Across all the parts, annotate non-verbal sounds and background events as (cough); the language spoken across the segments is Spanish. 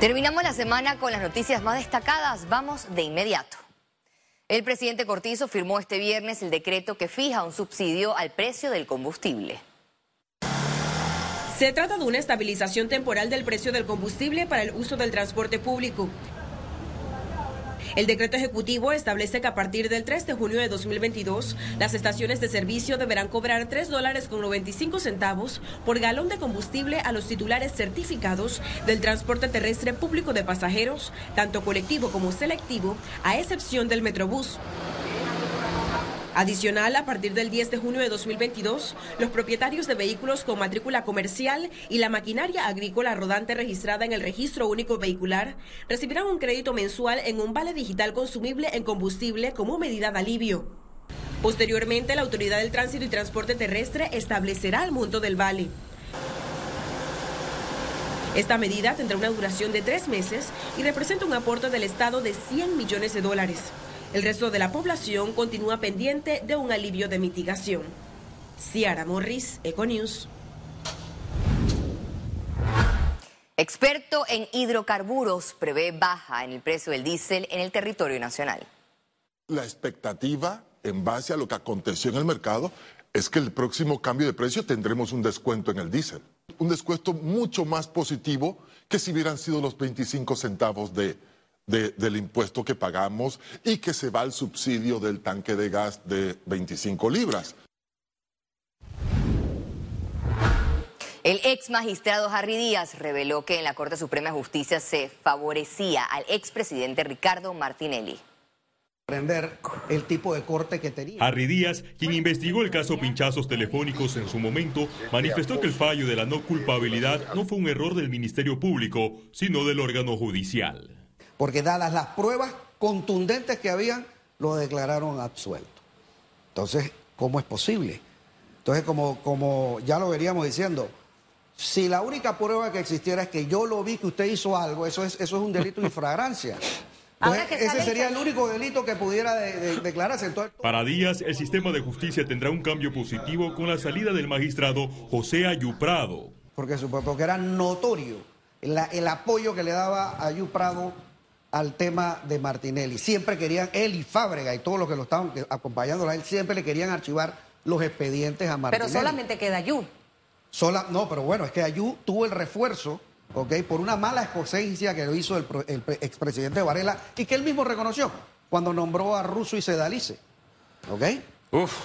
Terminamos la semana con las noticias más destacadas. Vamos de inmediato. El presidente Cortizo firmó este viernes el decreto que fija un subsidio al precio del combustible. Se trata de una estabilización temporal del precio del combustible para el uso del transporte público. El decreto ejecutivo establece que a partir del 3 de junio de 2022, las estaciones de servicio deberán cobrar 3 dólares con 95 centavos por galón de combustible a los titulares certificados del transporte terrestre público de pasajeros, tanto colectivo como selectivo, a excepción del Metrobús. Adicional, a partir del 10 de junio de 2022, los propietarios de vehículos con matrícula comercial y la maquinaria agrícola rodante registrada en el registro único vehicular recibirán un crédito mensual en un vale digital consumible en combustible como medida de alivio. Posteriormente, la Autoridad del Tránsito y Transporte Terrestre establecerá el monto del vale. Esta medida tendrá una duración de tres meses y representa un aporte del Estado de 100 millones de dólares. El resto de la población continúa pendiente de un alivio de mitigación. Ciara Morris, Econews. Experto en hidrocarburos prevé baja en el precio del diésel en el territorio nacional. La expectativa, en base a lo que aconteció en el mercado, es que el próximo cambio de precio tendremos un descuento en el diésel. Un descuento mucho más positivo que si hubieran sido los 25 centavos de, del impuesto que pagamos y que se va al subsidio del tanque de gas de 25 libras. El ex magistrado Harry Díaz reveló que en la Corte Suprema de Justicia se favorecía al expresidente Ricardo Martinelli el tipo de corte que tenía. Harry Díaz, quien investigó el caso pinchazos telefónicos en su momento, manifestó que el fallo de la no culpabilidad no fue un error del Ministerio Público, sino del órgano judicial porque dadas las pruebas contundentes que habían, lo declararon absuelto. Entonces, ¿cómo es posible? Entonces, como, como ya lo veríamos diciendo, si la única prueba que existiera es que yo lo vi que usted hizo algo, eso es, eso es un delito de infragrancia. (laughs) ese sería el único delito que pudiera declararse. Para Díaz, el sistema de justicia tendrá un cambio positivo con la salida del magistrado José Ayuprado. Porque, porque era notorio el apoyo que le daba a Ayuprado al tema de Martinelli. Siempre querían, él y Fábrega y todos los que lo estaban acompañando a él, siempre le querían archivar los expedientes a Martinelli. Pero solamente queda Ayú. Sola, no, pero bueno, es que Ayú tuvo el refuerzo, ¿ok? Por una mala escocencia que lo hizo el, expresidente Varela y que él mismo reconoció cuando nombró a Russo y Sedalice, ¿ok?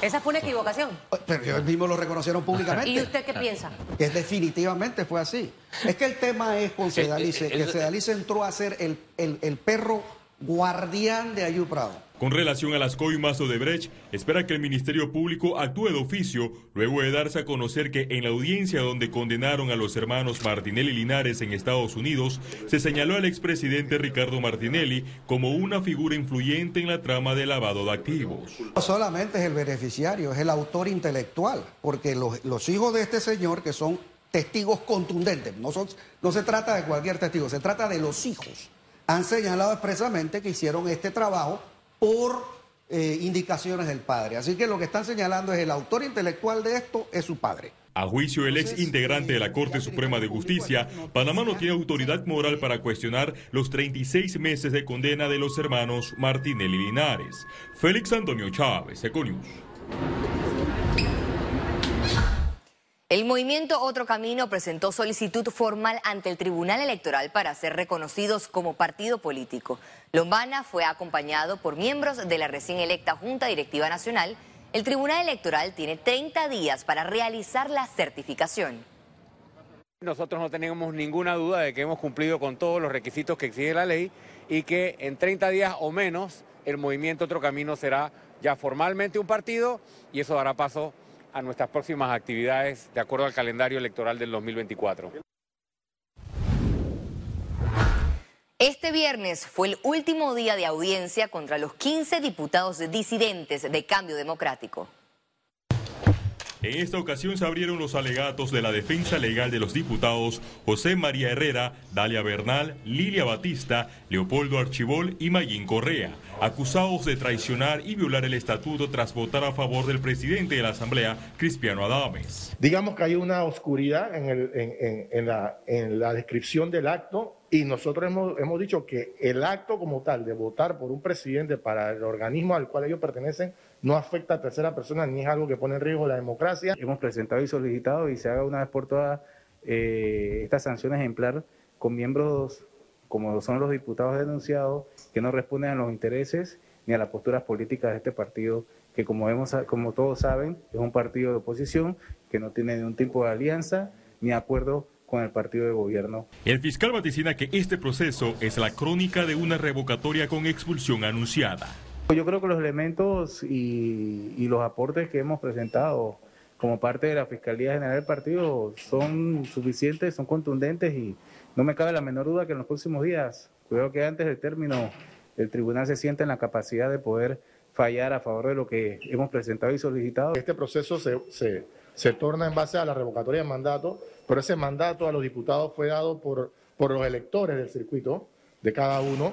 Esa fue una equivocación. Pero ellos mismos lo reconocieron públicamente. (laughs) ¿Y usted qué piensa? Que definitivamente fue así. Es que el tema es con (laughs) Sedalice, que Sedalice entró a ser el, el perro guardián de Ayú Prado. Con relación a las coimas de Brecht, espera que el Ministerio Público actúe de oficio luego de darse a conocer que en la audiencia donde condenaron a los hermanos Martinelli Linares en Estados Unidos, se señaló al expresidente Ricardo Martinelli como una figura influyente en la trama de lavado de activos. No solamente es el beneficiario, es el autor intelectual, porque los, los hijos de este señor, que son testigos contundentes, no, son, no se trata de cualquier testigo, se trata de los hijos, han señalado expresamente que hicieron este trabajo por eh, indicaciones del padre. Así que lo que están señalando es el autor intelectual de esto es su padre. A juicio del ex integrante de la Corte Suprema de Justicia, Panamá no tiene autoridad moral para cuestionar los 36 meses de condena de los hermanos Martinelli Linares. Félix Antonio Chávez, Econius. El movimiento Otro Camino presentó solicitud formal ante el Tribunal Electoral para ser reconocidos como partido político. Lombana fue acompañado por miembros de la recién electa Junta Directiva Nacional. El Tribunal Electoral tiene 30 días para realizar la certificación. Nosotros no tenemos ninguna duda de que hemos cumplido con todos los requisitos que exige la ley y que en 30 días o menos el movimiento Otro Camino será ya formalmente un partido y eso dará paso a nuestras próximas actividades de acuerdo al calendario electoral del 2024. Este viernes fue el último día de audiencia contra los 15 diputados disidentes de Cambio Democrático. En esta ocasión se abrieron los alegatos de la defensa legal de los diputados José María Herrera, Dalia Bernal, Lilia Batista, Leopoldo Archibol y Mayín Correa, acusados de traicionar y violar el estatuto tras votar a favor del presidente de la Asamblea, Cristiano Adames. Digamos que hay una oscuridad en, la, descripción del acto y nosotros hemos, hemos dicho que el acto como tal de votar por un presidente para el organismo al cual ellos pertenecen no afecta a tercera persona ni es algo que pone en riesgo la democracia. Hemos presentado y solicitado y se haga una vez por todas eh, esta sanción ejemplar con miembros como son los diputados denunciados que no responden a los intereses ni a las posturas políticas de este partido que como, vemos, como todos saben es un partido de oposición que no tiene ningún tipo de alianza ni acuerdo con el partido de gobierno. El fiscal vaticina que este proceso es la crónica de una revocatoria con expulsión anunciada. Yo creo que los elementos y, los aportes que hemos presentado como parte de la Fiscalía General del Partido son suficientes, son contundentes y no me cabe la menor duda que en los próximos días, creo que antes del término, el tribunal se siente en la capacidad de poder fallar a favor de lo que hemos presentado y solicitado. Este proceso se, se, se torna en base a la revocatoria de mandato, pero ese mandato a los diputados fue dado por, por los electores del circuito de cada uno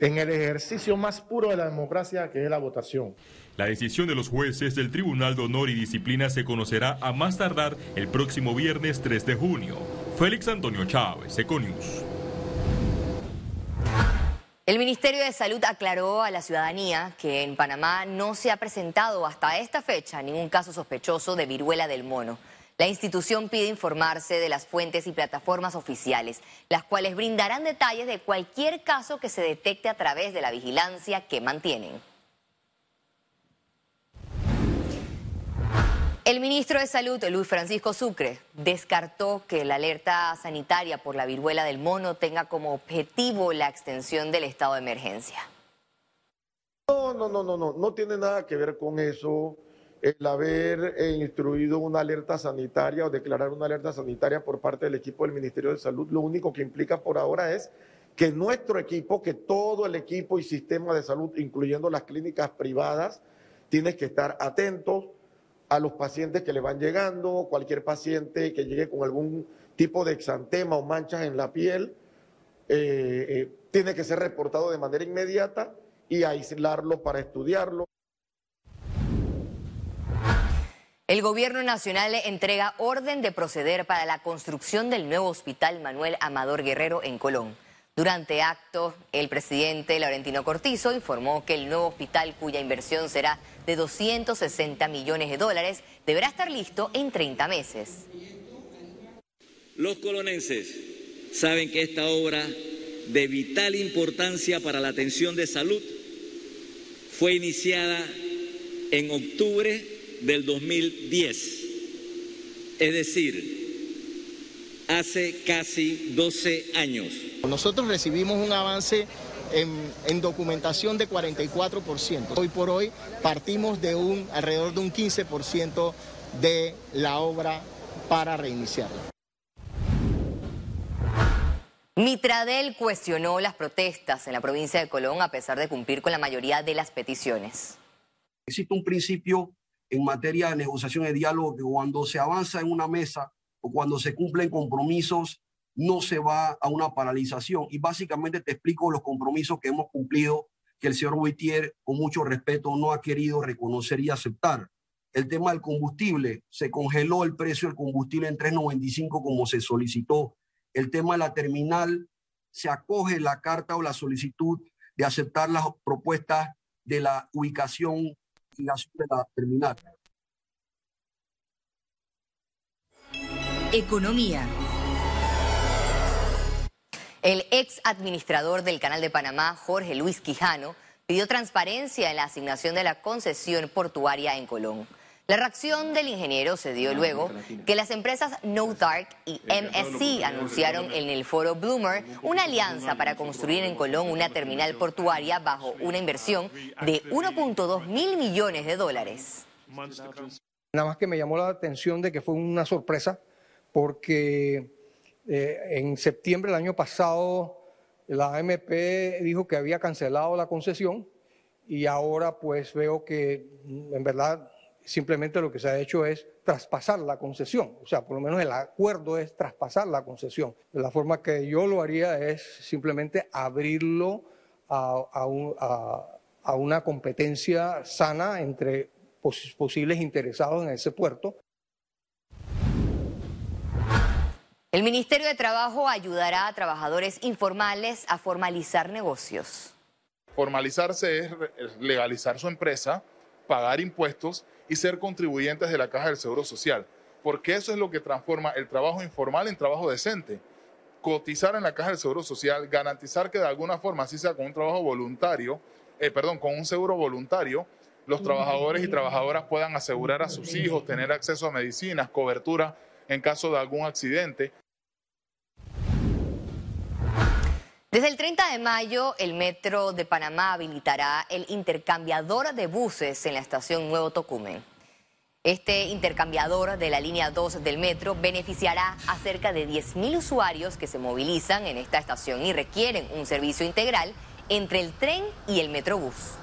en el ejercicio más puro de la democracia, que es la votación. La decisión de los jueces del Tribunal de Honor y Disciplina se conocerá a más tardar el próximo viernes 3 de junio. Félix Antonio Chávez, Econius. El Ministerio de Salud aclaró a la ciudadanía que en Panamá no se ha presentado hasta esta fecha ningún caso sospechoso de viruela del mono. La institución pide informarse de las fuentes y plataformas oficiales, las cuales brindarán detalles de cualquier caso que se detecte a través de la vigilancia que mantienen. El ministro de Salud, Luis Francisco Sucre, descartó que la alerta sanitaria por la viruela del mono tenga como objetivo la extensión del estado de emergencia. No, no, no, no, no, no tiene nada que ver con eso el haber eh, instruido una alerta sanitaria o declarar una alerta sanitaria por parte del equipo del Ministerio de Salud, lo único que implica por ahora es que nuestro equipo, que todo el equipo y sistema de salud, incluyendo las clínicas privadas, tiene que estar atentos a los pacientes que le van llegando, cualquier paciente que llegue con algún tipo de exantema o manchas en la piel, eh, eh, tiene que ser reportado de manera inmediata y aislarlo para estudiarlo. El gobierno nacional entrega orden de proceder para la construcción del nuevo hospital Manuel Amador Guerrero en Colón. Durante acto, el presidente Laurentino Cortizo informó que el nuevo hospital, cuya inversión será de 260 millones de dólares, deberá estar listo en 30 meses. Los colonenses saben que esta obra de vital importancia para la atención de salud fue iniciada en octubre del 2010, es decir, hace casi 12 años. Nosotros recibimos un avance en, documentación de 44%. Hoy por hoy partimos de un alrededor de un 15% de la obra para reiniciarla. Mitradel cuestionó las protestas en la provincia de Colón a pesar de cumplir con la mayoría de las peticiones. Existe un principio en materia de negociación y diálogo que cuando se avanza en una mesa o cuando se cumplen compromisos, no se va a una paralización. Y básicamente te explico los compromisos que hemos cumplido, que el señor Boitier, con mucho respeto, no ha querido reconocer y aceptar. El tema del combustible, se congeló el precio del combustible en 3.95 como se solicitó. El tema de la terminal, se acoge la carta o la solicitud de aceptar las propuestas de la ubicación terminal. Economía. El ex administrador del Canal de Panamá, Jorge Luis Quijano, pidió transparencia en la asignación de la concesión portuaria en Colón. La reacción del ingeniero se dio luego que las empresas No Dark y MSC anunciaron en el foro Bloomer una alianza para construir en Colón una terminal portuaria bajo una inversión de 1.2 mil millones de dólares. Nada más que me llamó la atención de que fue una sorpresa porque eh, en septiembre del año pasado la AMP dijo que había cancelado la concesión y ahora pues veo que en verdad simplemente lo que se ha hecho es traspasar la concesión, o sea, por lo menos el acuerdo es traspasar la concesión. La forma que yo lo haría es simplemente abrirlo a, una competencia sana entre posibles interesados en ese puerto. El Ministerio de Trabajo ayudará a trabajadores informales a formalizar negocios. Formalizarse es legalizar su empresa, pagar impuestos y ser contribuyentes de la Caja del Seguro Social, porque eso es lo que transforma el trabajo informal en trabajo decente. Cotizar en la Caja del Seguro Social, garantizar que de alguna forma, así sea con un trabajo voluntario, eh, perdón, con un seguro voluntario, los trabajadores y trabajadoras puedan asegurar a sus hijos, tener acceso a medicinas, cobertura en caso de algún accidente. Desde el 30 de mayo, el Metro de Panamá habilitará el intercambiador de buses en la estación Nuevo Tocumen. Este intercambiador de la línea 2 del metro beneficiará a cerca de 10.000 usuarios que se movilizan en esta estación y requieren un servicio integral entre el tren y el metrobús.